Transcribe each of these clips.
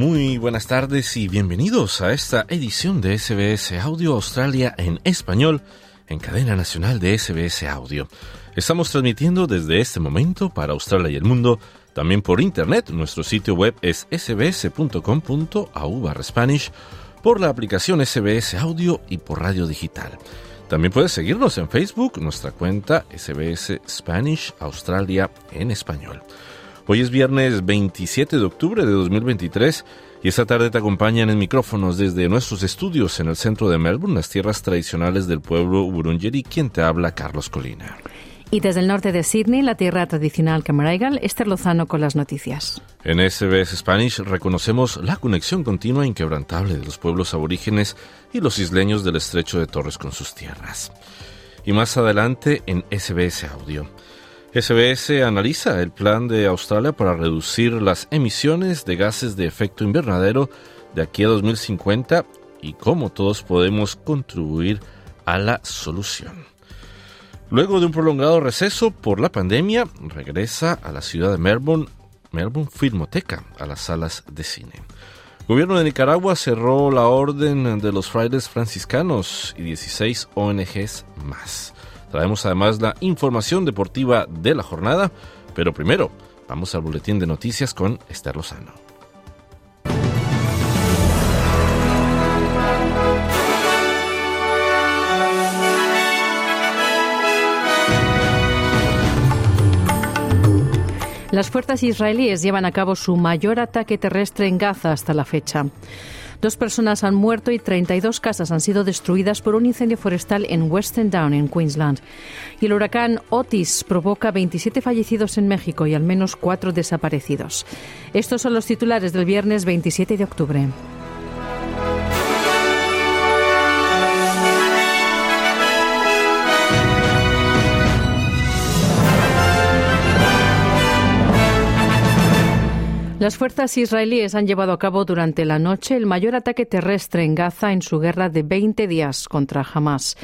Muy buenas tardes y bienvenidos a esta edición de SBS Audio Australia en español en cadena nacional de SBS Audio. Estamos transmitiendo desde este momento para Australia y el mundo, también por internet. Nuestro sitio web es sbs.com.au barra Spanish, por la aplicación SBS Audio y por radio digital. También puedes seguirnos en Facebook, nuestra cuenta SBS Spanish Australia en español. Hoy es viernes 27 de octubre de 2023 y esta tarde te acompañan en micrófonos desde nuestros estudios en el centro de Melbourne, las tierras tradicionales del pueblo Wurundjeri, quien te habla Carlos Colina. Y desde el norte de Sydney, la tierra tradicional Camaraigal, Esther Lozano con las noticias. En SBS Spanish reconocemos la conexión continua e inquebrantable de los pueblos aborígenes y los isleños del estrecho de Torres con sus tierras. Y más adelante en SBS Audio. SBS analiza el plan de Australia para reducir las emisiones de gases de efecto invernadero de aquí a 2050 y cómo todos podemos contribuir a la solución. Luego de un prolongado receso por la pandemia, regresa a la ciudad de Melbourne, Melbourne Filmoteca, a las salas de cine. El gobierno de Nicaragua cerró la orden de los frailes franciscanos y 16 ONGs más. Traemos además la información deportiva de la jornada, pero primero vamos al boletín de noticias con Esther Lozano. Las fuerzas israelíes llevan a cabo su mayor ataque terrestre en Gaza hasta la fecha. Dos personas han muerto y 32 casas han sido destruidas por un incendio forestal en Western Down, en Queensland. Y el huracán Otis provoca 27 fallecidos en México y al menos cuatro desaparecidos. Estos son los titulares del viernes 27 de octubre. Las fuerzas israelíes han llevado a cabo durante la noche el mayor ataque terrestre en Gaza en su guerra de 20 días contra Hamas.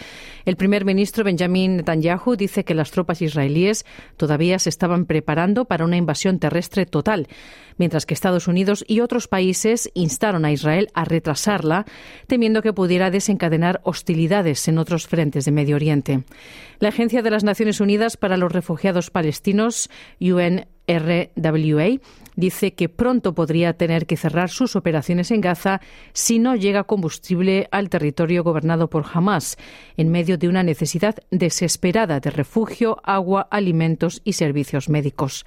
El primer ministro Benjamin Netanyahu dice que las tropas israelíes todavía se estaban preparando para una invasión terrestre total, mientras que Estados Unidos y otros países instaron a Israel a retrasarla, temiendo que pudiera desencadenar hostilidades en otros frentes de Medio Oriente. La Agencia de las Naciones Unidas para los Refugiados Palestinos, UNRWA, dice que pronto podría tener que cerrar sus operaciones en Gaza si no llega combustible al territorio gobernado por Hamas, en medio de una necesidad desesperada de refugio, agua, alimentos y servicios médicos.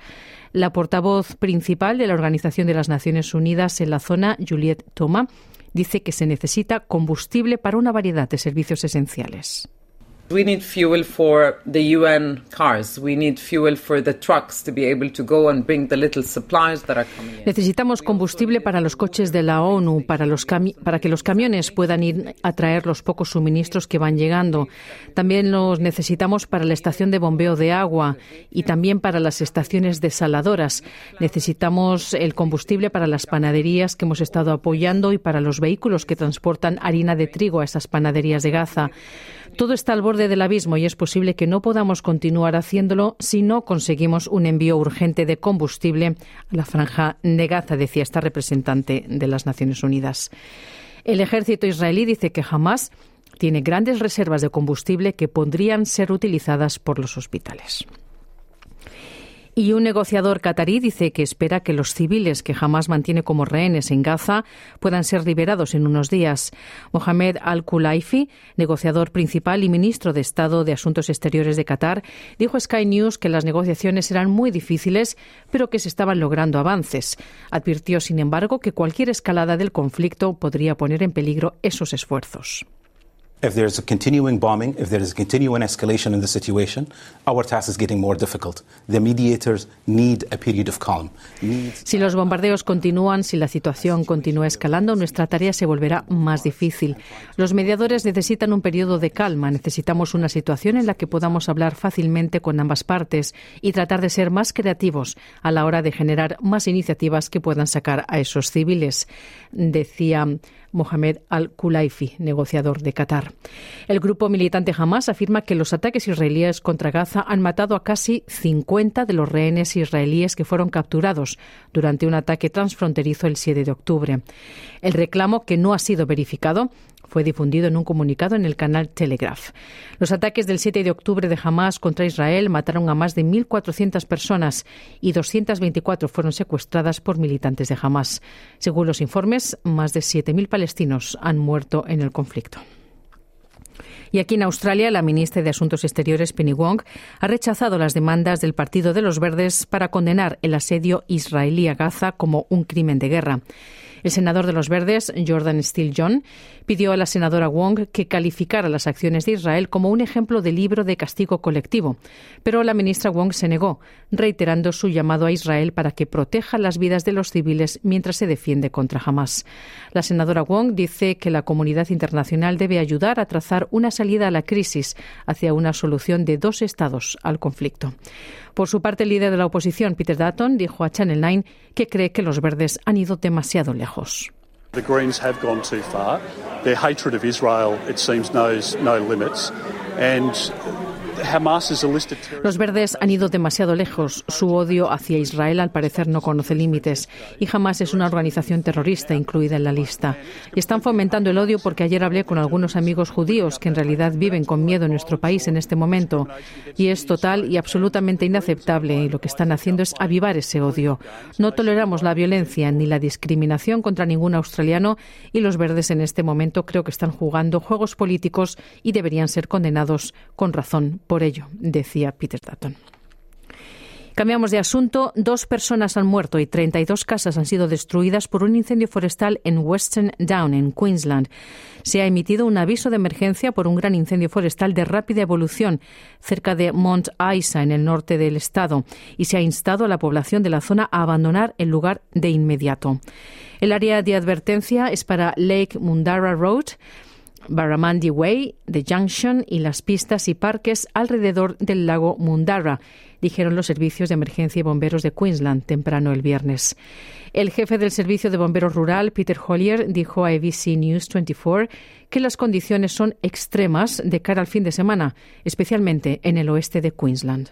La portavoz principal de la Organización de las Naciones Unidas en la zona, Juliette Thoma, dice que se necesita combustible para una variedad de servicios esenciales. We need fuel for the UN cars. We need fuel for the trucks to be able to go and bring the little supplies that are coming in. Necesitamos combustible para los coches de la ONU, para que los camiones puedan ir a traer los pocos suministros que van llegando. También los necesitamos para la estación de bombeo de agua y también para las estaciones desaladoras. Necesitamos el combustible para las panaderías que hemos estado apoyando y para los vehículos que transportan harina de trigo a esas panaderías de Gaza. Todo está al borde del abismo y es posible que no podamos continuar haciéndolo si no conseguimos un envío urgente de combustible a la franja de Gaza, decía esta representante de las Naciones Unidas. El ejército israelí dice que jamás tiene grandes reservas de combustible que podrían ser utilizadas por los hospitales. Y un negociador catarí dice que espera que los civiles que jamás mantiene como rehenes en Gaza puedan ser liberados en unos días. Mohamed Al-Khulaifi, negociador principal y ministro de Estado de Asuntos Exteriores de Qatar, dijo a Sky News que las negociaciones eran muy difíciles, pero que se estaban logrando avances. Advirtió, sin embargo, que cualquier escalada del conflicto podría poner en peligro esos esfuerzos. If a continuing bombing, if there is a continuing escalation in the situation, our task is getting more difficult. The mediators need a period of calm. Si los bombardeos continúan, si la situación continúa escalando, nuestra tarea se volverá más difícil. Los mediadores necesitan un periodo de calma. Necesitamos una situación en la que podamos hablar fácilmente con ambas partes y tratar de ser más creativos a la hora de generar más iniciativas que puedan sacar a esos civiles, decía Mohamed al-Kulaifi, negociador de Qatar. El grupo militante Hamas afirma que los ataques israelíes contra Gaza han matado a casi 50 de los rehenes israelíes que fueron capturados durante un ataque transfronterizo el 7 de octubre. El reclamo, que no ha sido verificado, fue difundido en un comunicado en el canal Telegraph. Los ataques del 7 de octubre de Hamas contra Israel mataron a más de 1.400 personas y 224 fueron secuestradas por militantes de Hamas. Según los informes, más de 7.000 palestinos han muerto en el conflicto. Y aquí en Australia, la ministra de Asuntos Exteriores, Penny Wong, ha rechazado las demandas del Partido de los Verdes para condenar el asedio israelí a Gaza como un crimen de guerra. El senador de los Verdes, Jordan Steele John, pidió a la senadora Wong que calificara las acciones de Israel como un ejemplo de libro de castigo colectivo, pero la ministra Wong se negó, reiterando su llamado a Israel para que proteja las vidas de los civiles mientras se defiende contra Hamas. La senadora Wong dice que la comunidad internacional debe ayudar a trazar una salida a la crisis hacia una solución de dos estados al conflicto. Por su parte, el líder de la oposición, Peter Dutton, dijo a Channel 9 que cree que los verdes han ido demasiado lejos. The Greens have gone too far. Their hatred of Israel, it seems, knows no limits. And los verdes han ido demasiado lejos. Su odio hacia Israel al parecer no conoce límites. Y Hamas es una organización terrorista incluida en la lista. Y están fomentando el odio porque ayer hablé con algunos amigos judíos que en realidad viven con miedo en nuestro país en este momento. Y es total y absolutamente inaceptable. Y lo que están haciendo es avivar ese odio. No toleramos la violencia ni la discriminación contra ningún australiano y los verdes en este momento creo que están jugando juegos políticos y deberían ser condenados con razón por ello, decía Peter Dutton. Cambiamos de asunto. Dos personas han muerto y 32 casas han sido destruidas por un incendio forestal en Western Down, en Queensland. Se ha emitido un aviso de emergencia por un gran incendio forestal de rápida evolución cerca de Mount Isa, en el norte del estado, y se ha instado a la población de la zona a abandonar el lugar de inmediato. El área de advertencia es para Lake Mundara Road, Barramundi Way, The Junction y las pistas y parques alrededor del lago Mundarra, dijeron los servicios de emergencia y bomberos de Queensland temprano el viernes. El jefe del Servicio de Bomberos Rural, Peter Hollier, dijo a ABC News 24 que las condiciones son extremas de cara al fin de semana, especialmente en el oeste de Queensland.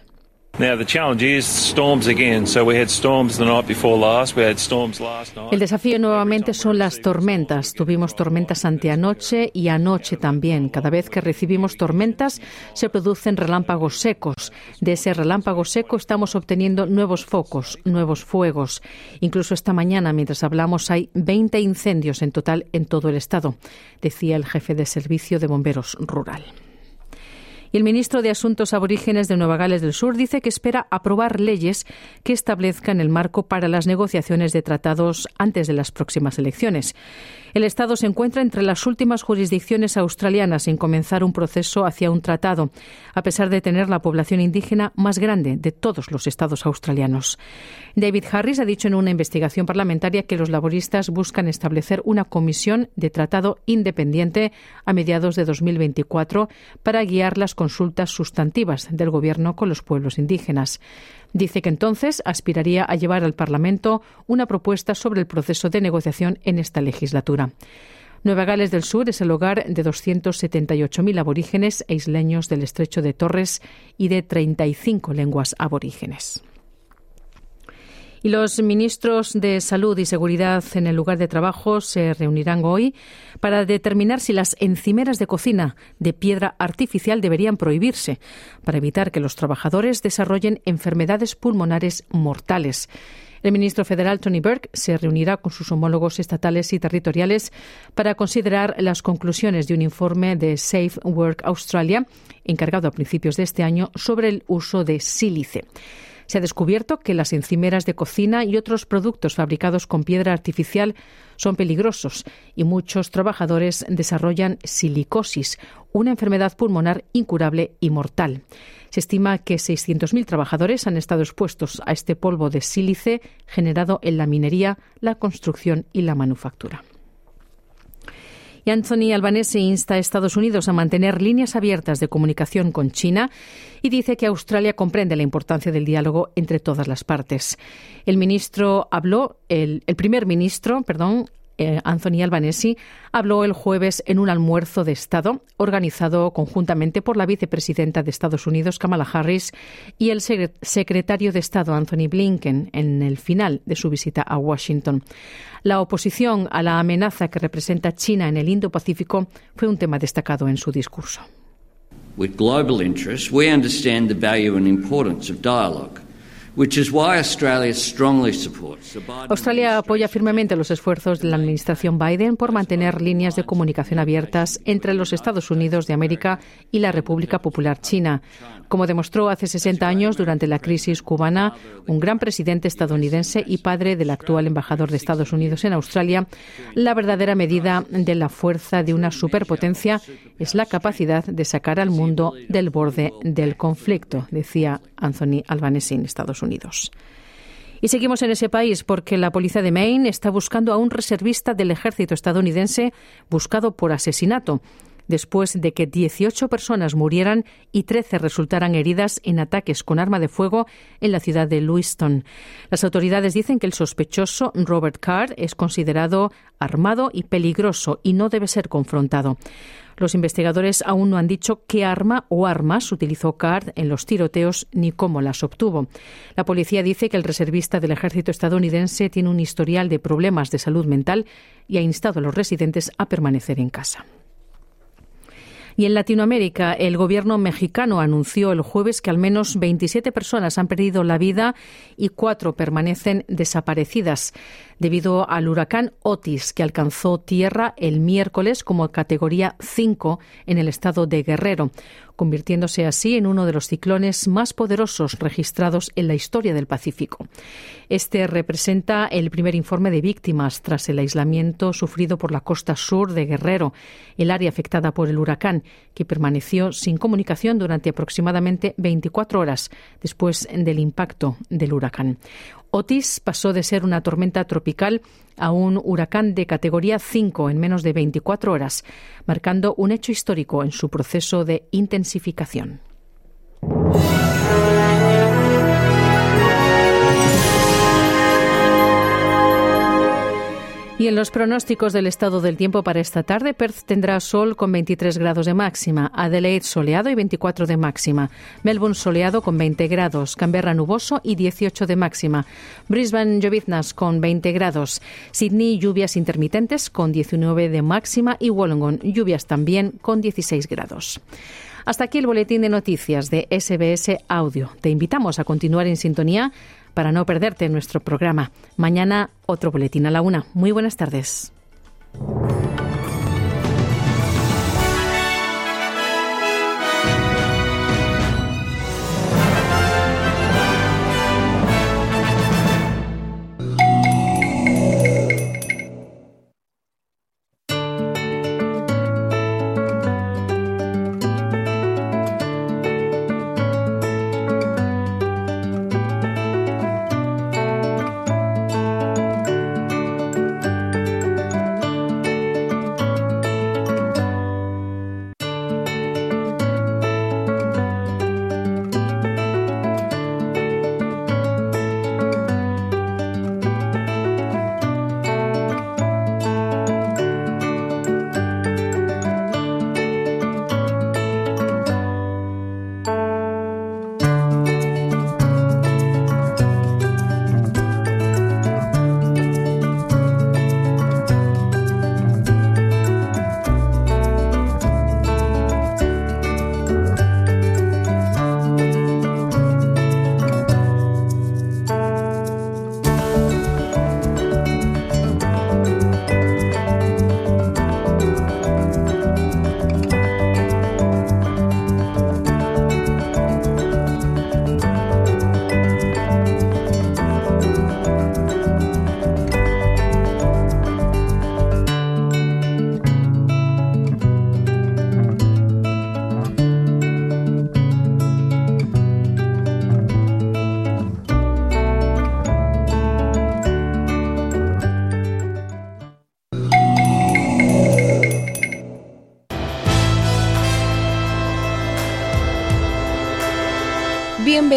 El desafío nuevamente son las tormentas. Tuvimos tormentas anteanoche y anoche también. Cada vez que recibimos tormentas se producen relámpagos secos. De ese relámpago seco estamos obteniendo nuevos focos, nuevos fuegos. Incluso esta mañana, mientras hablamos, hay 20 incendios en total en todo el estado, decía el jefe de servicio de bomberos rural. Y el ministro de Asuntos Aborígenes de Nueva Gales del Sur dice que espera aprobar leyes que establezcan el marco para las negociaciones de tratados antes de las próximas elecciones. El Estado se encuentra entre las últimas jurisdicciones australianas en comenzar un proceso hacia un tratado, a pesar de tener la población indígena más grande de todos los estados australianos. David Harris ha dicho en una investigación parlamentaria que los laboristas buscan establecer una comisión de tratado independiente a mediados de 2024 para guiar las consultas sustantivas del Gobierno con los pueblos indígenas. Dice que entonces aspiraría a llevar al Parlamento una propuesta sobre el proceso de negociación en esta legislatura. Nueva Gales del Sur es el hogar de 278.000 aborígenes e isleños del estrecho de Torres y de 35 lenguas aborígenes. Y los ministros de Salud y Seguridad en el lugar de trabajo se reunirán hoy para determinar si las encimeras de cocina de piedra artificial deberían prohibirse para evitar que los trabajadores desarrollen enfermedades pulmonares mortales. El ministro federal Tony Burke se reunirá con sus homólogos estatales y territoriales para considerar las conclusiones de un informe de Safe Work Australia, encargado a principios de este año, sobre el uso de sílice. Se ha descubierto que las encimeras de cocina y otros productos fabricados con piedra artificial son peligrosos y muchos trabajadores desarrollan silicosis, una enfermedad pulmonar incurable y mortal. Se estima que 600.000 trabajadores han estado expuestos a este polvo de sílice generado en la minería, la construcción y la manufactura. Y Anthony Albanese insta a Estados Unidos a mantener líneas abiertas de comunicación con China y dice que Australia comprende la importancia del diálogo entre todas las partes. El ministro habló, el, primer ministro, perdón, Anthony Albanese, habló el jueves en un almuerzo de Estado organizado conjuntamente por la vicepresidenta de Estados Unidos, Kamala Harris, y el secretario de Estado, Anthony Blinken, en el final de su visita a Washington. La oposición a la amenaza que representa China en el Indo-Pacífico fue un tema destacado en su discurso. With global interests, we understand the value and importance of dialogue. Australia apoya firmemente los esfuerzos de la administración Biden por mantener líneas de comunicación abiertas entre los Estados Unidos de América y la República Popular China. Como demostró hace 60 años durante la crisis cubana, un gran presidente estadounidense y padre del actual embajador de Estados Unidos en Australia, la verdadera medida de la fuerza de una superpotencia es la capacidad de sacar al mundo del borde del conflicto, decía Anthony Albanese en Estados Unidos. Y seguimos en ese país porque la policía de Maine está buscando a un reservista del ejército estadounidense buscado por asesinato después de que 18 personas murieran y 13 resultaran heridas en ataques con arma de fuego en la ciudad de Lewiston. Las autoridades dicen que el sospechoso, Robert Card, es considerado armado y peligroso y no debe ser confrontado. Los investigadores aún no han dicho qué arma o armas utilizó Card en los tiroteos ni cómo las obtuvo. La policía dice que el reservista del ejército estadounidense tiene un historial de problemas de salud mental y ha instado a los residentes a permanecer en casa. Y en Latinoamérica, el gobierno mexicano anunció el jueves que al menos 27 personas han perdido la vida y cuatro permanecen desaparecidas debido al huracán Otis, que alcanzó tierra el miércoles como categoría 5 en el estado de Guerrero, convirtiéndose así en uno de los ciclones más poderosos registrados en la historia del Pacífico. Este representa el primer informe de víctimas tras el aislamiento sufrido por la costa sur de Guerrero, el área afectada por el huracán, que permaneció sin comunicación durante aproximadamente 24 horas después del impacto del huracán. Otis pasó de ser una tormenta tropical a un huracán de categoría 5 en menos de 24 horas, marcando un hecho histórico en su proceso de intensificación. Y en los pronósticos del estado del tiempo para esta tarde, Perth tendrá sol con 23 grados de máxima, Adelaide soleado y 24 de máxima, Melbourne soleado con 20 grados, Canberra nuboso y 18 de máxima, Brisbane lloviznas con 20 grados, Sydney lluvias intermitentes con 19 de máxima y Wollongong lluvias también con 16 grados. Hasta aquí el boletín de noticias de SBS Audio. Te invitamos a continuar en sintonía para no perderte nuestro programa. Mañana otro boletín a la una. Muy buenas tardes.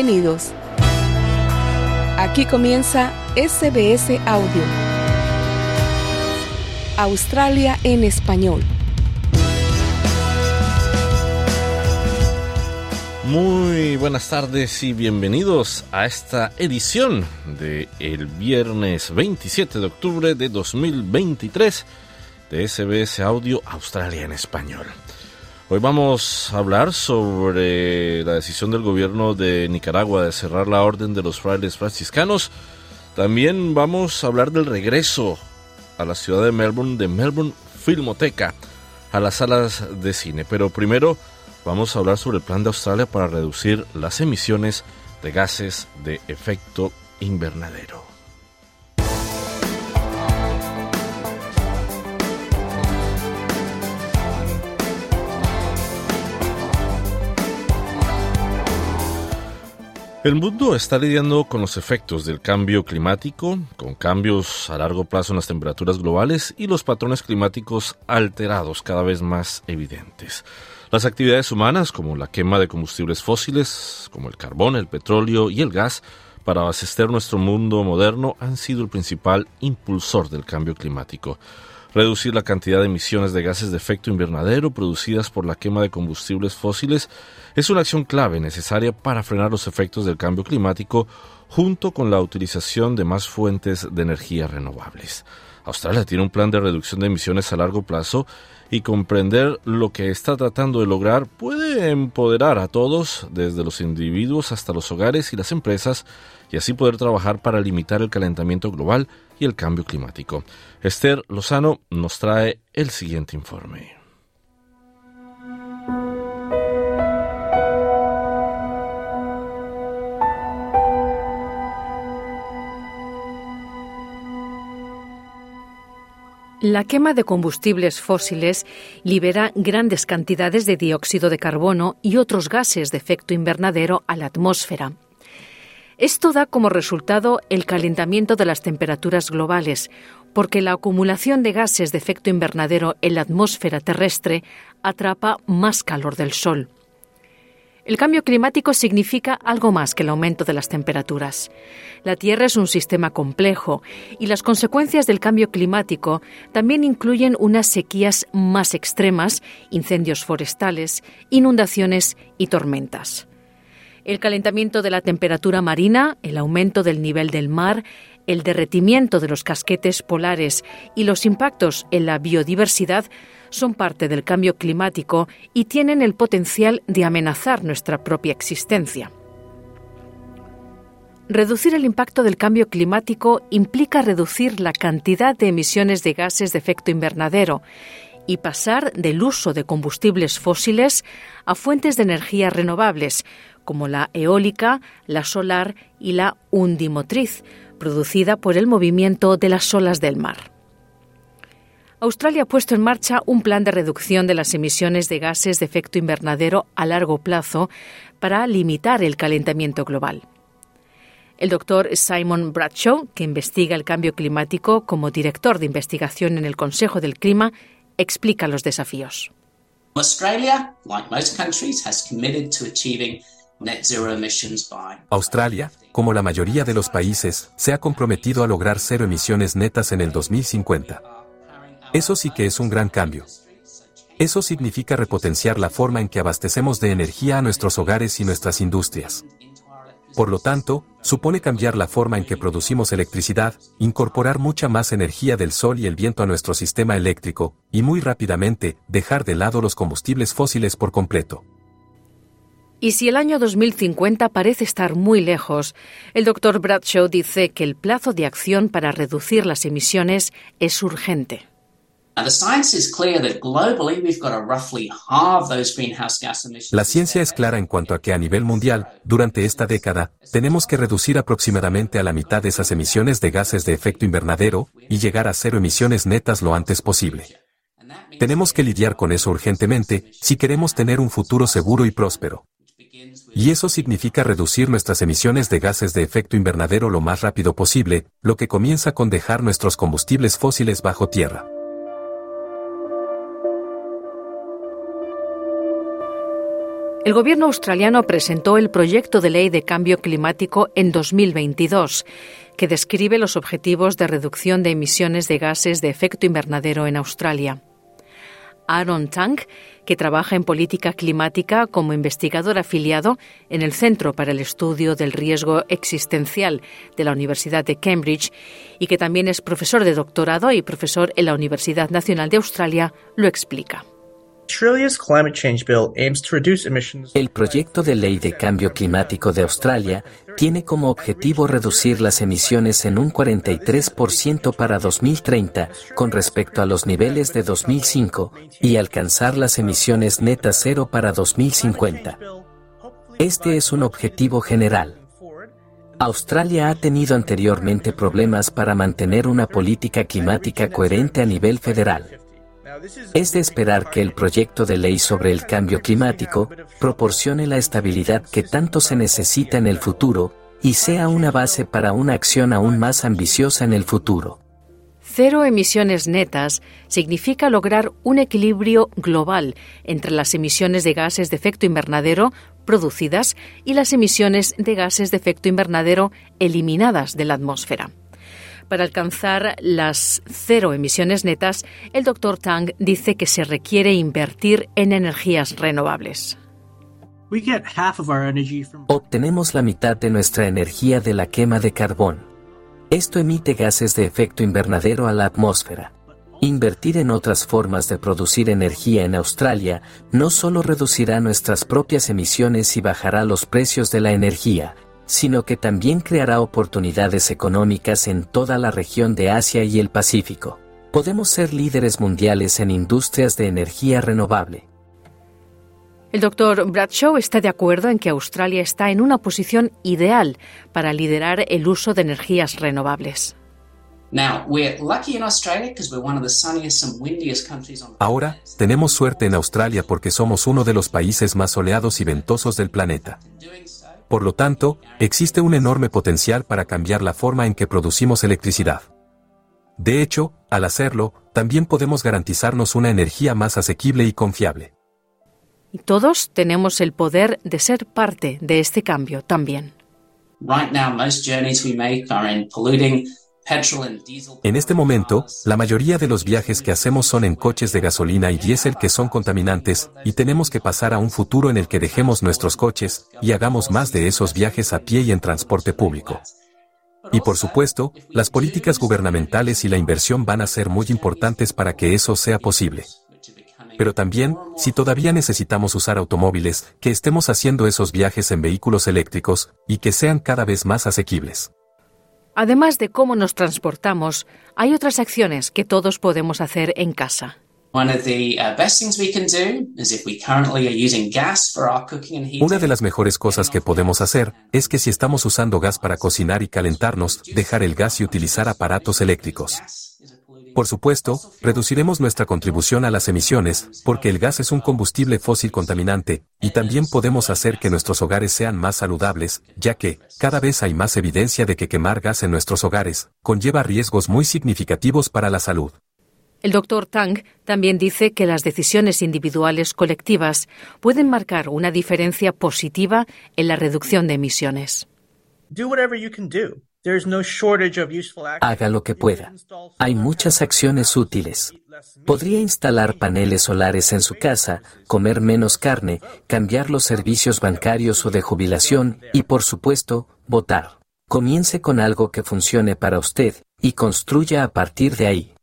Bienvenidos. Aquí comienza SBS Audio. Australia en español. Muy buenas tardes y bienvenidos a esta edición de el viernes 27 de octubre de 2023 de SBS Audio Australia en español. Hoy vamos a hablar sobre la decisión del gobierno de Nicaragua de cerrar la orden de los frailes franciscanos. También vamos a hablar del regreso a la ciudad de Melbourne de Melbourne Filmoteca a las salas de cine. Pero primero vamos a hablar sobre el plan de Australia para reducir las emisiones de gases de efecto invernadero. El mundo está lidiando con los efectos del cambio climático, con cambios a largo plazo en las temperaturas globales y los patrones climáticos alterados cada vez más evidentes. Las actividades humanas, como la quema de combustibles fósiles, como el carbón, el petróleo y el gas, para abastecer nuestro mundo moderno han sido el principal impulsor del cambio climático. Reducir la cantidad de emisiones de gases de efecto invernadero producidas por la quema de combustibles fósiles es una acción clave necesaria para frenar los efectos del cambio climático junto con la utilización de más fuentes de energía renovables. Australia tiene un plan de reducción de emisiones a largo plazo y comprender lo que está tratando de lograr puede empoderar a todos, desde los individuos hasta los hogares y las empresas, y así poder trabajar para limitar el calentamiento global y el cambio climático. Esther Lozano nos trae el siguiente informe. La quema de combustibles fósiles libera grandes cantidades de dióxido de carbono y otros gases de efecto invernadero a la atmósfera. Esto da como resultado el calentamiento de las temperaturas globales, porque la acumulación de gases de efecto invernadero en la atmósfera terrestre atrapa más calor del Sol. El cambio climático significa algo más que el aumento de las temperaturas. La Tierra es un sistema complejo y las consecuencias del cambio climático también incluyen unas sequías más extremas, incendios forestales, inundaciones y tormentas. El calentamiento de la temperatura marina, el aumento del nivel del mar, el derretimiento de los casquetes polares y los impactos en la biodiversidad son parte del cambio climático y tienen el potencial de amenazar nuestra propia existencia. Reducir el impacto del cambio climático implica reducir la cantidad de emisiones de gases de efecto invernadero y pasar del uso de combustibles fósiles a fuentes de energía renovables, como la eólica, la solar y la undimotriz, producida por el movimiento de las olas del mar. Australia ha puesto en marcha un plan de reducción de las emisiones de gases de efecto invernadero a largo plazo para limitar el calentamiento global. El doctor Simon Bradshaw, que investiga el cambio climático como director de investigación en el Consejo del Clima, explica los desafíos. Australia, Australia, como la mayoría de los países, se ha comprometido a lograr cero emisiones netas en el 2050. Eso sí que es un gran cambio. Eso significa repotenciar la forma en que abastecemos de energía a nuestros hogares y nuestras industrias. Por lo tanto, supone cambiar la forma en que producimos electricidad, incorporar mucha más energía del sol y el viento a nuestro sistema eléctrico, y muy rápidamente, dejar de lado los combustibles fósiles por completo. Y si el año 2050 parece estar muy lejos, el doctor Bradshaw dice que el plazo de acción para reducir las emisiones es urgente. La ciencia es clara en cuanto a que a nivel mundial, durante esta década, tenemos que reducir aproximadamente a la mitad esas emisiones de gases de efecto invernadero y llegar a cero emisiones netas lo antes posible. Tenemos que lidiar con eso urgentemente si queremos tener un futuro seguro y próspero. Y eso significa reducir nuestras emisiones de gases de efecto invernadero lo más rápido posible, lo que comienza con dejar nuestros combustibles fósiles bajo tierra. El gobierno australiano presentó el proyecto de ley de cambio climático en 2022, que describe los objetivos de reducción de emisiones de gases de efecto invernadero en Australia. Aaron Tang, que trabaja en política climática como investigador afiliado en el Centro para el Estudio del Riesgo Existencial de la Universidad de Cambridge y que también es profesor de doctorado y profesor en la Universidad Nacional de Australia, lo explica. El proyecto de ley de cambio climático de Australia tiene como objetivo reducir las emisiones en un 43% para 2030 con respecto a los niveles de 2005 y alcanzar las emisiones netas cero para 2050. Este es un objetivo general. Australia ha tenido anteriormente problemas para mantener una política climática coherente a nivel federal. Es de esperar que el proyecto de ley sobre el cambio climático proporcione la estabilidad que tanto se necesita en el futuro y sea una base para una acción aún más ambiciosa en el futuro. Cero emisiones netas significa lograr un equilibrio global entre las emisiones de gases de efecto invernadero producidas y las emisiones de gases de efecto invernadero eliminadas de la atmósfera. Para alcanzar las cero emisiones netas, el Dr. Tang dice que se requiere invertir en energías renovables. Obtenemos la mitad de nuestra energía de la quema de carbón. Esto emite gases de efecto invernadero a la atmósfera. Invertir en otras formas de producir energía en Australia no solo reducirá nuestras propias emisiones y bajará los precios de la energía, sino que también creará oportunidades económicas en toda la región de Asia y el Pacífico. Podemos ser líderes mundiales en industrias de energía renovable. El doctor Bradshaw está de acuerdo en que Australia está en una posición ideal para liderar el uso de energías renovables. Ahora, tenemos suerte en Australia porque somos uno de los países más soleados y ventosos del planeta. Por lo tanto, existe un enorme potencial para cambiar la forma en que producimos electricidad. De hecho, al hacerlo, también podemos garantizarnos una energía más asequible y confiable. Y todos tenemos el poder de ser parte de este cambio también. En este momento, la mayoría de los viajes que hacemos son en coches de gasolina y diésel que son contaminantes, y tenemos que pasar a un futuro en el que dejemos nuestros coches y hagamos más de esos viajes a pie y en transporte público. Y por supuesto, las políticas gubernamentales y la inversión van a ser muy importantes para que eso sea posible. Pero también, si todavía necesitamos usar automóviles, que estemos haciendo esos viajes en vehículos eléctricos, y que sean cada vez más asequibles. Además de cómo nos transportamos, hay otras acciones que todos podemos hacer en casa. Una de las mejores cosas que podemos hacer es que si estamos usando gas para cocinar y calentarnos, dejar el gas y utilizar aparatos eléctricos. Por supuesto, reduciremos nuestra contribución a las emisiones, porque el gas es un combustible fósil contaminante, y también podemos hacer que nuestros hogares sean más saludables, ya que, cada vez hay más evidencia de que quemar gas en nuestros hogares, conlleva riesgos muy significativos para la salud. El doctor Tang también dice que las decisiones individuales colectivas pueden marcar una diferencia positiva en la reducción de emisiones. Haga lo que pueda. Hay muchas acciones útiles. Podría instalar paneles solares en su casa, comer menos carne, cambiar los servicios bancarios o de jubilación y, por supuesto, votar. Comience con algo que funcione para usted y construya a partir de ahí.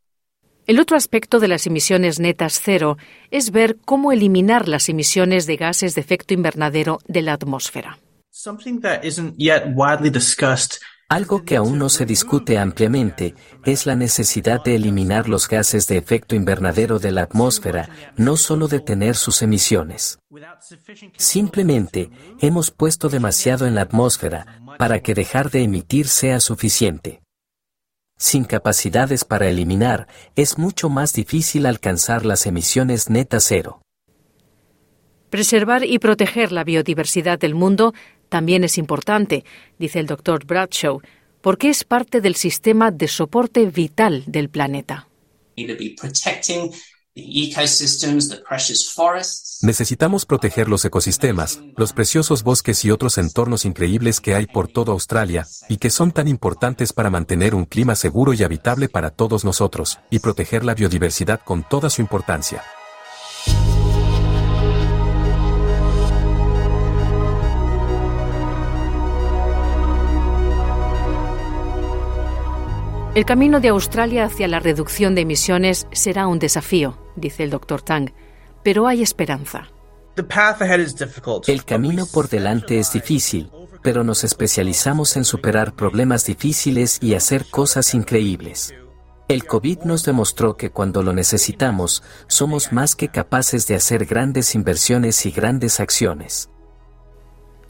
El otro aspecto de las emisiones netas cero es ver cómo eliminar las emisiones de gases de efecto invernadero de la atmósfera. Algo que aún no se discute ampliamente es la necesidad de eliminar los gases de efecto invernadero de la atmósfera, no solo detener sus emisiones. Simplemente hemos puesto demasiado en la atmósfera para que dejar de emitir sea suficiente. Sin capacidades para eliminar, es mucho más difícil alcanzar las emisiones netas cero. Preservar y proteger la biodiversidad del mundo también es importante, dice el doctor Bradshaw, porque es parte del sistema de soporte vital del planeta. Necesitamos proteger los ecosistemas, los preciosos bosques y otros entornos increíbles que hay por toda Australia, y que son tan importantes para mantener un clima seguro y habitable para todos nosotros, y proteger la biodiversidad con toda su importancia. El camino de Australia hacia la reducción de emisiones será un desafío, dice el Dr. Tang, pero hay esperanza. El camino por delante es difícil, pero nos especializamos en superar problemas difíciles y hacer cosas increíbles. El COVID nos demostró que cuando lo necesitamos, somos más que capaces de hacer grandes inversiones y grandes acciones.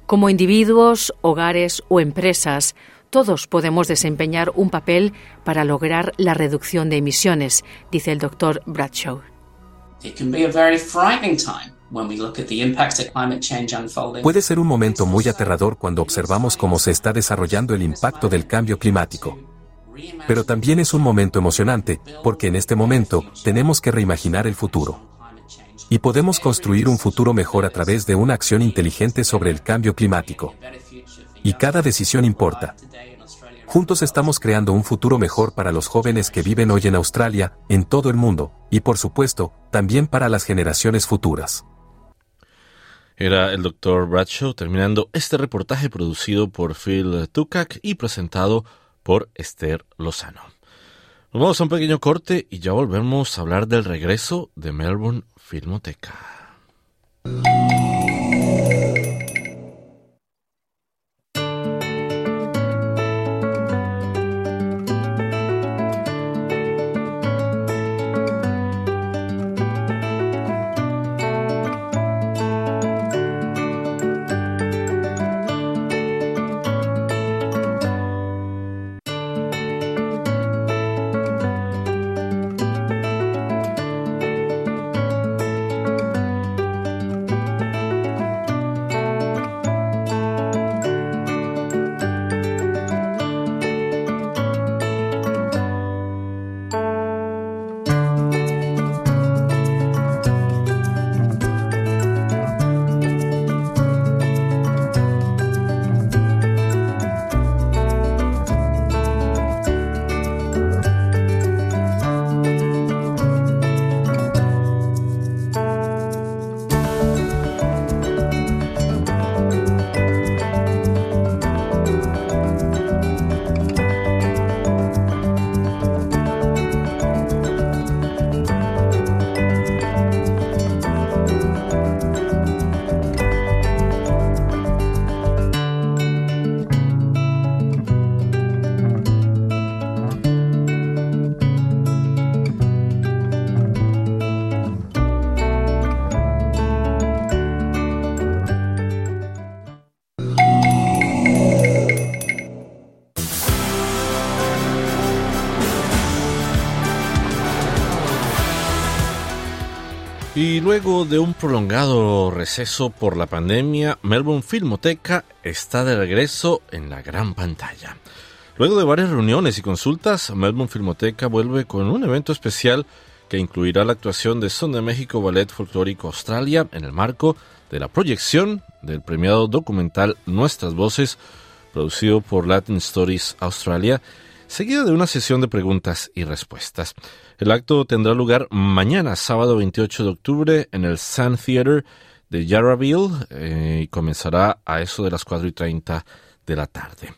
Como individuos, hogares o empresas, todos podemos desempeñar un papel para lograr la reducción de emisiones, dice el doctor Bradshaw. Puede ser un momento muy aterrador cuando observamos cómo se está desarrollando el impacto del cambio climático. Pero también es un momento emocionante, porque en este momento tenemos que reimaginar el futuro. Y podemos construir un futuro mejor a través de una acción inteligente sobre el cambio climático. Y cada decisión importa. Juntos estamos creando un futuro mejor para los jóvenes que viven hoy en Australia, en todo el mundo, y por supuesto, también para las generaciones futuras. Era el Dr. Bradshaw terminando este reportaje producido por Phil Tukak y presentado por Esther Lozano. Nos vamos a un pequeño corte y ya volvemos a hablar del regreso de Melbourne Filmoteca. Luego de un prolongado receso por la pandemia, Melbourne Filmoteca está de regreso en la gran pantalla. Luego de varias reuniones y consultas, Melbourne Filmoteca vuelve con un evento especial que incluirá la actuación de Son de México Ballet Folclórico Australia en el marco de la proyección del premiado documental Nuestras Voces, producido por Latin Stories Australia, seguida de una sesión de preguntas y respuestas. El acto tendrá lugar mañana, sábado 28 de octubre, en el Sun Theatre de Yarraville eh, y comenzará a eso de las 4 y 30 de la tarde.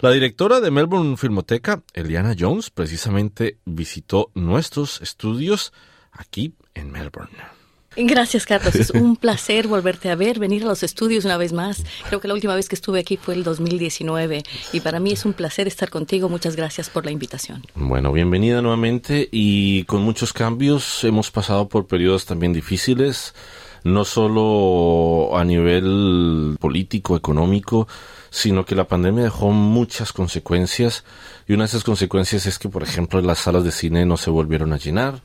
La directora de Melbourne Filmoteca, Eliana Jones, precisamente visitó nuestros estudios aquí en Melbourne. Gracias, Carlos. Es un placer volverte a ver, venir a los estudios una vez más. Creo que la última vez que estuve aquí fue el 2019 y para mí es un placer estar contigo. Muchas gracias por la invitación. Bueno, bienvenida nuevamente y con muchos cambios. Hemos pasado por periodos también difíciles, no solo a nivel político, económico, sino que la pandemia dejó muchas consecuencias y una de esas consecuencias es que, por ejemplo, las salas de cine no se volvieron a llenar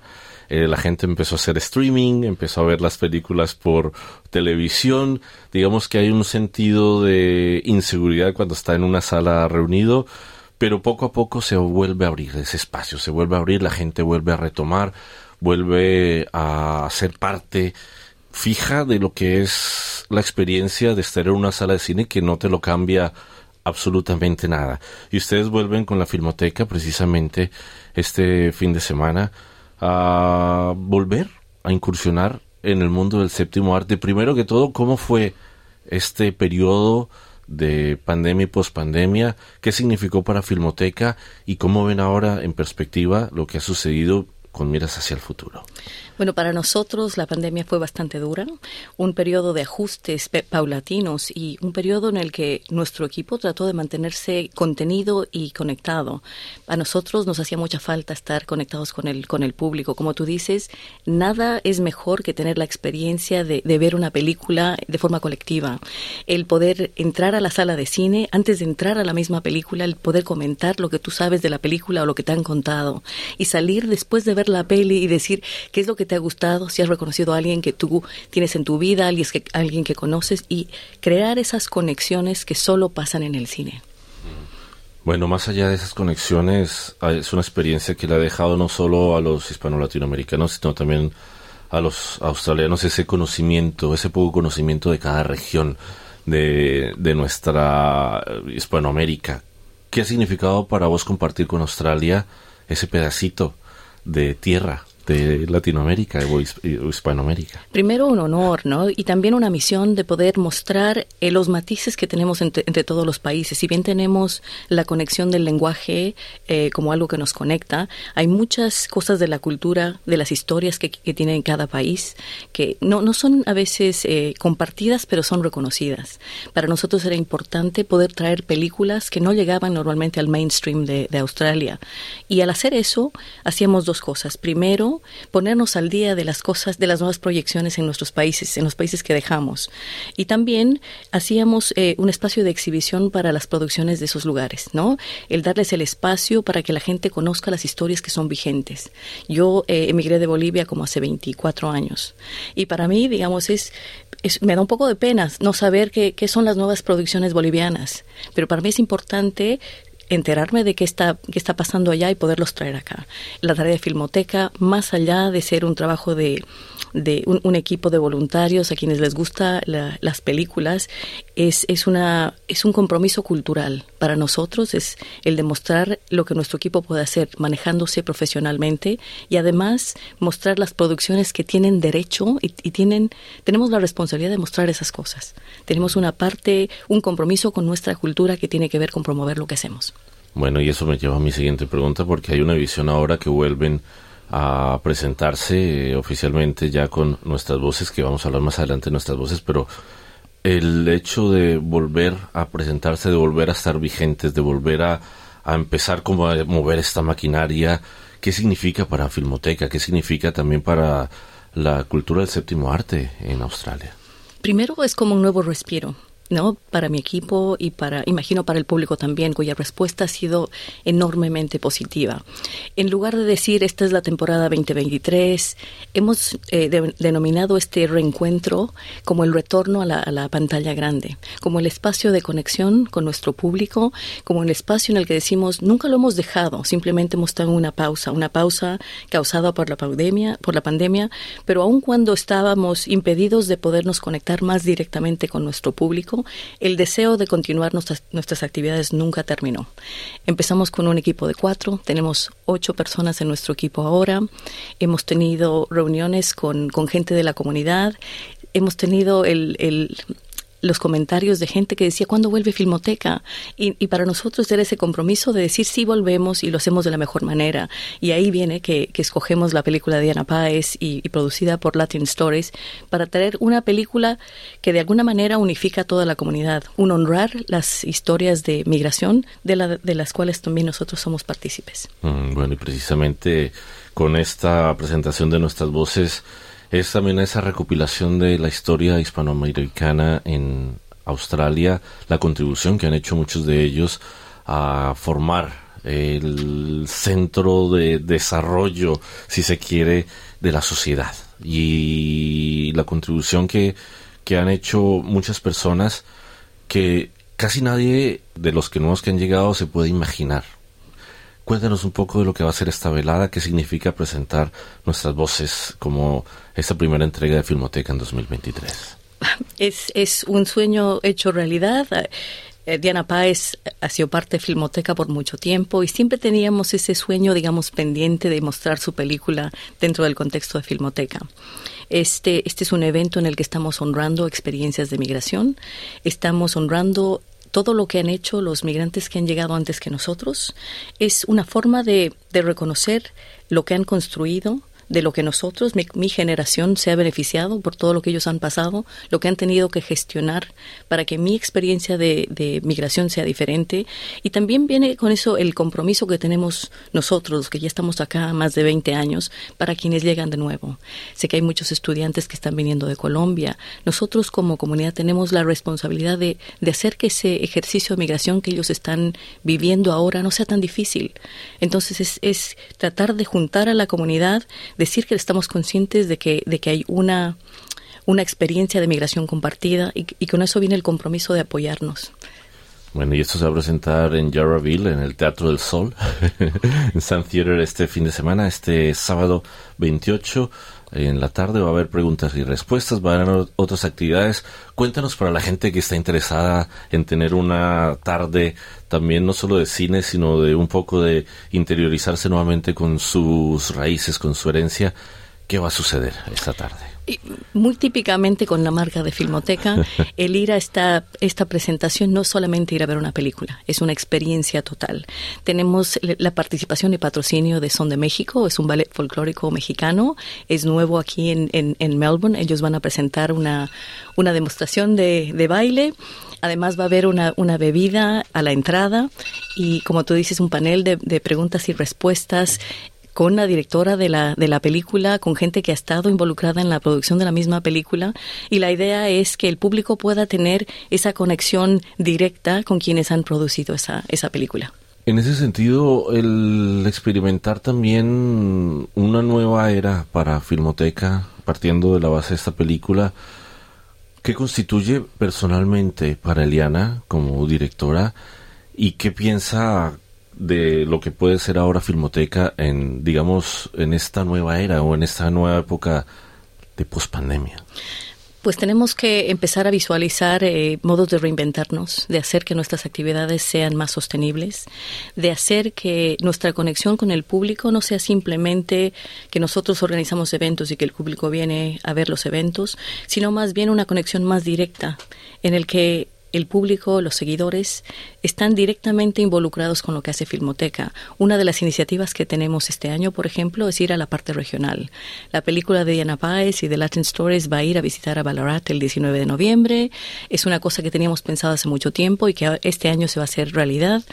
eh, la gente empezó a hacer streaming, empezó a ver las películas por televisión, digamos que hay un sentido de inseguridad cuando está en una sala reunido, pero poco a poco se vuelve a abrir ese espacio, se vuelve a abrir, la gente vuelve a retomar, vuelve a ser parte fija de lo que es la experiencia de estar en una sala de cine que no te lo cambia absolutamente nada. Y ustedes vuelven con la Filmoteca precisamente este fin de semana a volver a incursionar en el mundo del séptimo arte. Primero que todo, ¿cómo fue este periodo de pandemia y pospandemia? ¿Qué significó para Filmoteca? ¿Y cómo ven ahora en perspectiva lo que ha sucedido con miras hacia el futuro? Bueno, para nosotros la pandemia fue bastante dura, un periodo de ajustes paulatinos y un periodo en el que nuestro equipo trató de mantenerse contenido y conectado. A nosotros nos hacía mucha falta estar conectados con el, con el público. Como tú dices, nada es mejor que tener la experiencia de, de ver una película de forma colectiva. El poder entrar a la sala de cine, antes de entrar a la misma película, el poder comentar lo que tú sabes de la película o lo que te han contado y salir después de ver la peli y decir qué es lo que te ha gustado, si has reconocido a alguien que tú tienes en tu vida, alguien que, alguien que conoces y crear esas conexiones que solo pasan en el cine. Bueno, más allá de esas conexiones, ah, es una experiencia que le ha dejado no solo a los hispano-latinoamericanos, sino también a los australianos ese conocimiento, ese poco conocimiento de cada región de, de nuestra Hispanoamérica. ¿Qué ha significado para vos compartir con Australia ese pedacito de tierra de Latinoamérica o Hispanoamérica. Primero un honor, ¿no? Y también una misión de poder mostrar eh, los matices que tenemos entre, todos los países. Si bien tenemos la conexión del lenguaje eh, como algo que nos conecta, hay muchas cosas de la cultura, de las historias que, que tiene cada país, que no, no son a veces eh, compartidas, pero son reconocidas. Para nosotros era importante poder traer películas que no llegaban normalmente al mainstream de Australia. Y al hacer eso, hacíamos dos cosas. Primero, ponernos al día de las cosas, de las nuevas proyecciones en nuestros países, en los países que dejamos. Y también hacíamos eh, un espacio de exhibición para las producciones de esos lugares, ¿no? El darles el espacio para que la gente conozca las historias que son vigentes. Yo eh, emigré de Bolivia como hace 24 años. Y para mí, digamos, es me da un poco de pena no saber qué, son las nuevas producciones bolivianas, pero para mí es importante enterarme de qué está, qué está pasando allá y poderlos traer acá. La tarea de Filmoteca, más allá de ser un trabajo de, de un, equipo de voluntarios a quienes les gusta las películas, es, es, una, es un compromiso cultural. Para nosotros es el demostrar lo que nuestro equipo puede hacer manejándose profesionalmente y además mostrar las producciones que tienen derecho y, y tienen, tenemos la responsabilidad de mostrar esas cosas. Tenemos una parte, un compromiso con nuestra cultura que tiene que ver con promover lo que hacemos. Bueno, y eso me lleva a mi siguiente pregunta porque hay una visión ahora que vuelven a presentarse eh, oficialmente ya con nuestras voces, que vamos a hablar más adelante de nuestras voces, pero el hecho de volver a presentarse, de volver a estar vigentes, de volver a, a empezar como a mover esta maquinaria, ¿qué significa para Filmoteca? ¿Qué significa también para la cultura del séptimo arte en Australia? Primero es como un nuevo respiro. ¿No? Para mi equipo y para, imagino, para el público también, cuya respuesta ha sido enormemente positiva. En lugar de decir esta es la temporada 2023, hemos eh, denominado este reencuentro como el retorno a la, pantalla grande, como el espacio de conexión con nuestro público, como el espacio en el que decimos nunca lo hemos dejado, simplemente hemos en una pausa, una pausa causada por la pandemia, por la pandemia, pero aun cuando estábamos impedidos de podernos conectar más directamente con nuestro público, el deseo de continuar nuestras, nuestras actividades nunca terminó. Empezamos con un equipo de cuatro, tenemos ocho personas en nuestro equipo ahora, hemos tenido reuniones con, con gente de la comunidad, hemos tenido el, el, los comentarios de gente que decía, ¿cuándo vuelve Filmoteca? Y, y, para nosotros era ese compromiso de decir, sí, volvemos y lo hacemos de la mejor manera. Y ahí viene que, que escogemos la película de Diana Páez y, y, producida por Latin Stories para traer una película que de alguna manera unifica a toda la comunidad, un honrar las historias de migración de, la, de las cuales también nosotros somos partícipes. Mm, bueno, y precisamente con esta presentación de nuestras voces, es también esa recopilación de la historia hispanoamericana en Australia, la contribución que han hecho muchos de ellos a formar el centro de desarrollo, si se quiere, de la sociedad. Y la contribución que, que han hecho muchas personas que casi nadie de los que nuevos que han llegado se puede imaginar Cuéntanos un poco de lo que va a ser esta velada, qué significa presentar nuestras voces como esta primera entrega de Filmoteca en 2023. Es, es un sueño hecho realidad. Eh, Diana Páez ha sido parte de Filmoteca por mucho tiempo y siempre teníamos ese sueño, digamos, pendiente de mostrar su película dentro del contexto de Filmoteca. Este, este es un evento en el que estamos honrando experiencias de migración, estamos honrando todo lo que han hecho los migrantes que han llegado antes que nosotros. Es una forma de, de reconocer lo que han construido, de lo que nosotros, mi, generación, se ha beneficiado por todo lo que ellos han pasado, lo que han tenido que gestionar para que mi experiencia de, migración sea diferente. Y también viene con eso el compromiso que tenemos nosotros, los que ya estamos acá más de 20 años, para quienes llegan de nuevo. Sé que hay muchos estudiantes que están viniendo de Colombia. Nosotros como comunidad tenemos la responsabilidad de, de hacer que ese ejercicio de migración que ellos están viviendo ahora no sea tan difícil. Entonces es, es tratar de juntar a la comunidad, decir que estamos conscientes de que, de que hay una, una experiencia de migración compartida y, y con eso viene el compromiso de apoyarnos. Bueno, y esto se va a presentar en Yarraville, en el Teatro del Sol, en Sun Theater este fin de semana, este sábado 28 en la tarde va a haber preguntas y respuestas, va a haber otras actividades. Cuéntanos para la gente que está interesada en tener una tarde también no solo de cine, sino de un poco de interiorizarse nuevamente con sus raíces, con su herencia. ¿Qué va a suceder esta tarde? Muy típicamente con la marca de Filmoteca, el ir a esta, esta presentación no solamente ir a ver una película, es una experiencia total. Tenemos la participación y patrocinio de Son de México, es un ballet folclórico mexicano, es nuevo aquí en, en, Melbourne, ellos van a presentar una, una demostración de, de baile. Además va a haber una, una, bebida a la entrada y, como tú dices, un panel de, de preguntas y respuestas con la directora de la, de la película, con gente que ha estado involucrada en la producción de la misma película. Y la idea es que el público pueda tener esa conexión directa con quienes han producido esa, esa película. En ese sentido, el experimentar también una nueva era para Filmoteca, partiendo de la base de esta película, ¿qué constituye personalmente para Eliana como directora y qué piensa de lo que puede ser ahora Filmoteca en, digamos, en esta nueva era o en esta nueva época de pospandemia? Pues tenemos que empezar a visualizar eh, modos de reinventarnos, de hacer que nuestras actividades sean más sostenibles, de hacer que nuestra conexión con el público no sea simplemente que nosotros organizamos eventos y que el público viene a ver los eventos, sino más bien una conexión más directa en el que el público, los seguidores, están directamente involucrados con lo que hace Filmoteca. Una de las iniciativas que tenemos este año, por ejemplo, es ir a la parte regional. La película de Diana Páez y de Latin Stories va a ir a visitar a Ballarat el 19 de noviembre. Es una cosa que teníamos pensado hace mucho tiempo y que este año se va a hacer realidad.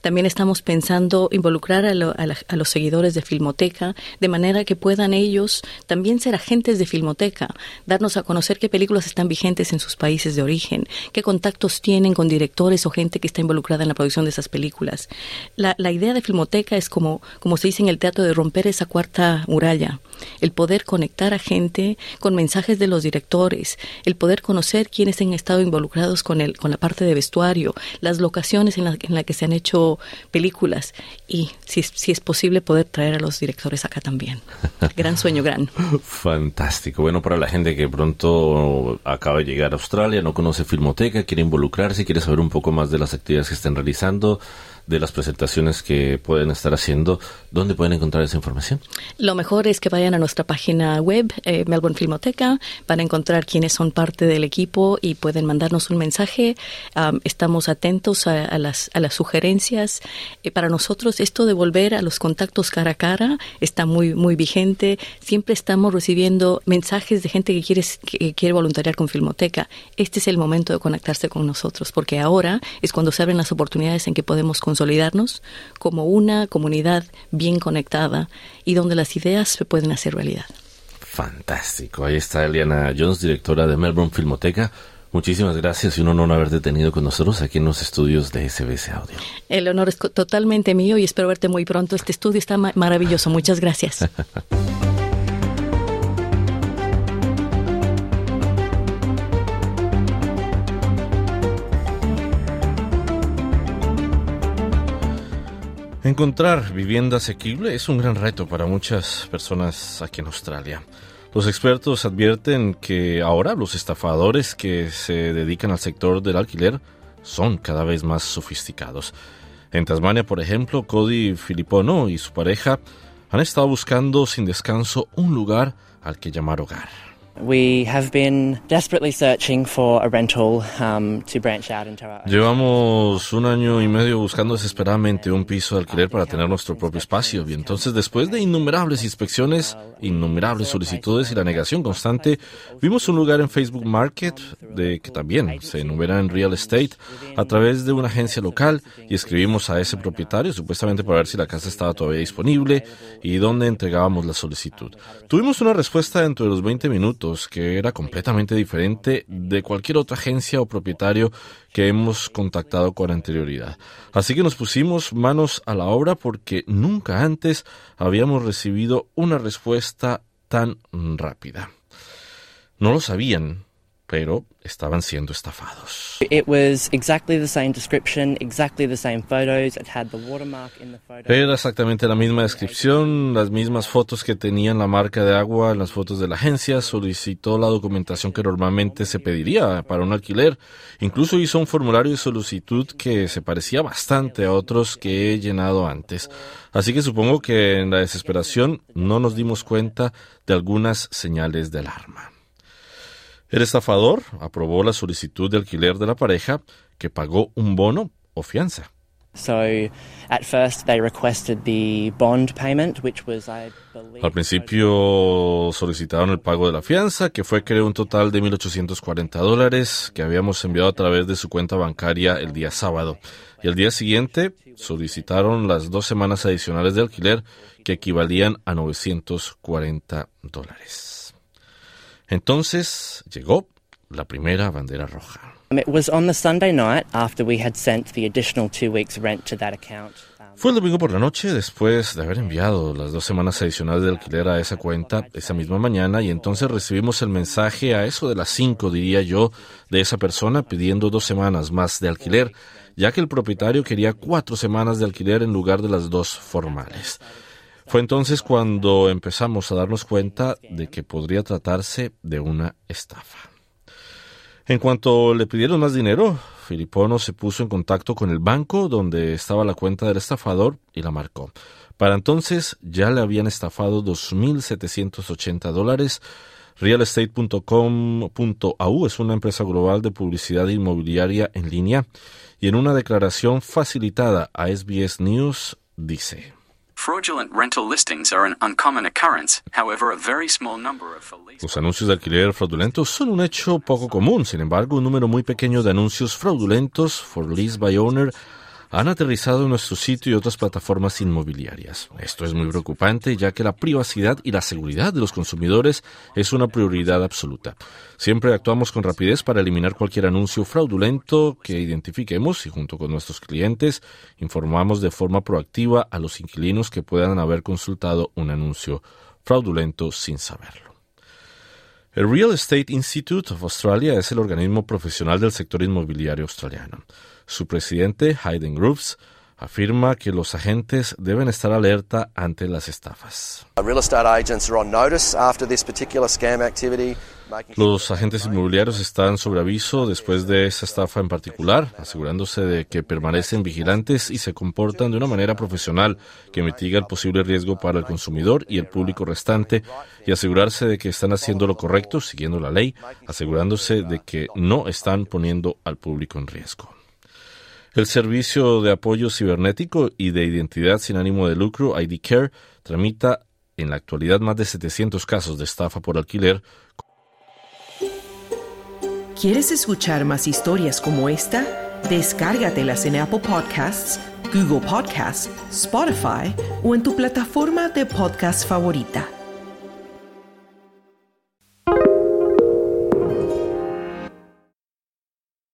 También estamos pensando involucrar a, los seguidores de Filmoteca de manera que puedan ellos también ser agentes de Filmoteca, darnos a conocer qué películas están vigentes en sus países de origen, qué contactos tienen con directores o gente que está involucrada en la producción de esas películas. La, la idea de Filmoteca es como, como se dice en el teatro, de romper esa cuarta muralla, el poder conectar a gente con mensajes de los directores, el poder conocer quiénes han estado involucrados con, el, con la parte de vestuario, las locaciones en las en la que se han hecho películas y, si, si es posible, poder traer a los directores acá también. Gran sueño, gran. Fantástico. Bueno, para la gente que pronto acaba de llegar a Australia, no conoce Filmoteca, quiere involucrarse, quiere saber un poco más de las actividades que estén realizando, de las presentaciones que pueden estar haciendo, ¿dónde pueden encontrar esa información? Lo mejor es que vayan a nuestra página web, eh, Melbourne Filmoteca, van a encontrar quienes son parte del equipo y pueden mandarnos un mensaje. estamos atentos a, las, a las sugerencias. Eh, para nosotros esto de volver a los contactos cara a cara está muy, muy vigente. Siempre estamos recibiendo mensajes de gente que quiere, que quiere voluntariar con Filmoteca. Este es el momento de conectarse con nosotros, porque ahora es cuando se abren las oportunidades en que podemos consolidarnos como una comunidad bien conectada y donde las ideas se pueden hacer realidad. Fantástico. Ahí está Eliana Jones, directora de Melbourne Filmoteca. Muchísimas gracias y un honor haberte tenido con nosotros aquí en los estudios de SBS Audio. El honor es totalmente mío y espero verte muy pronto. Este estudio está maravilloso. Muchas gracias. Encontrar vivienda asequible es un gran reto para muchas personas aquí en Australia. Los expertos advierten que ahora los estafadores que se dedican al sector del alquiler son cada vez más sofisticados. En Tasmania, por ejemplo, Cody Filippono y su pareja han estado buscando sin descanso un lugar al que llamar hogar. Llevamos un año y medio buscando desesperadamente un piso de alquiler para tener nuestro propio espacio y entonces después de innumerables inspecciones, innumerables solicitudes y la negación constante, vimos un lugar en Facebook Market de que también se enumera en real estate a través de una agencia local y escribimos a ese propietario supuestamente para ver si la casa estaba todavía disponible y dónde entregábamos la solicitud. Tuvimos una respuesta dentro de los 20 minutos que era completamente diferente de cualquier otra agencia o propietario que hemos contactado con anterioridad. Así que nos pusimos manos a la obra porque nunca antes habíamos recibido una respuesta tan rápida. No lo sabían, pero estaban siendo estafados. Era exactamente la misma descripción, las mismas fotos que tenían la marca de agua en las fotos de la agencia, solicitó la documentación que normalmente se pediría para un alquiler, incluso hizo un formulario de solicitud que se parecía bastante a otros que he llenado antes. Así que supongo que en la desesperación no nos dimos cuenta de algunas señales de alarma. El estafador aprobó la solicitud de alquiler de la pareja, que pagó un bono o fianza. Al principio solicitaron el pago de la fianza, que fue creo un total de 1.840 dólares que habíamos enviado a través de su cuenta bancaria el día sábado. Y al día siguiente solicitaron las dos semanas adicionales de alquiler que equivalían a 940 dólares. Entonces llegó la primera bandera roja. Fue el domingo por la noche, después de haber enviado las dos semanas adicionales de alquiler a esa cuenta esa misma mañana, y entonces recibimos el mensaje a eso de las cinco, diría yo, de esa persona pidiendo dos semanas más de alquiler, ya que el propietario quería cuatro semanas de alquiler en lugar de las dos formales. Fue entonces cuando empezamos a darnos cuenta de que podría tratarse de una estafa. En cuanto le pidieron más dinero, Filipono se puso en contacto con el banco donde estaba la cuenta del estafador y la marcó. Para entonces ya le habían estafado 2.780 dólares. Realestate.com.au es una empresa global de publicidad inmobiliaria en línea y en una declaración facilitada a SBS News dice. Los anuncios de alquiler fraudulentos son un hecho poco común. Sin embargo, un número muy pequeño de anuncios fraudulentos for lease by owner han aterrizado en nuestro sitio y otras plataformas inmobiliarias. Esto es muy preocupante ya que la privacidad y la seguridad de los consumidores es una prioridad absoluta. Siempre actuamos con rapidez para eliminar cualquier anuncio fraudulento que identifiquemos y junto con nuestros clientes informamos de forma proactiva a los inquilinos que puedan haber consultado un anuncio fraudulento sin saberlo. El Real Estate Institute of Australia es el organismo profesional del sector inmobiliario australiano. Su presidente, Hayden Groves, afirma que los agentes deben estar alerta ante las estafas. Los agentes inmobiliarios están sobre aviso después de esa estafa en particular, asegurándose de que permanecen vigilantes y se comportan de una manera profesional que mitiga el posible riesgo para el consumidor y el público restante y asegurarse de que están haciendo lo correcto, siguiendo la ley, asegurándose de que no están poniendo al público en riesgo. El Servicio de Apoyo Cibernético y de Identidad sin ánimo de lucro, ID Care, tramita en la actualidad más de 700 casos de estafa por alquiler. ¿Quieres escuchar más historias como esta? Descárgatelas en Apple Podcasts, Google Podcasts, Spotify o en tu plataforma de podcast favorita.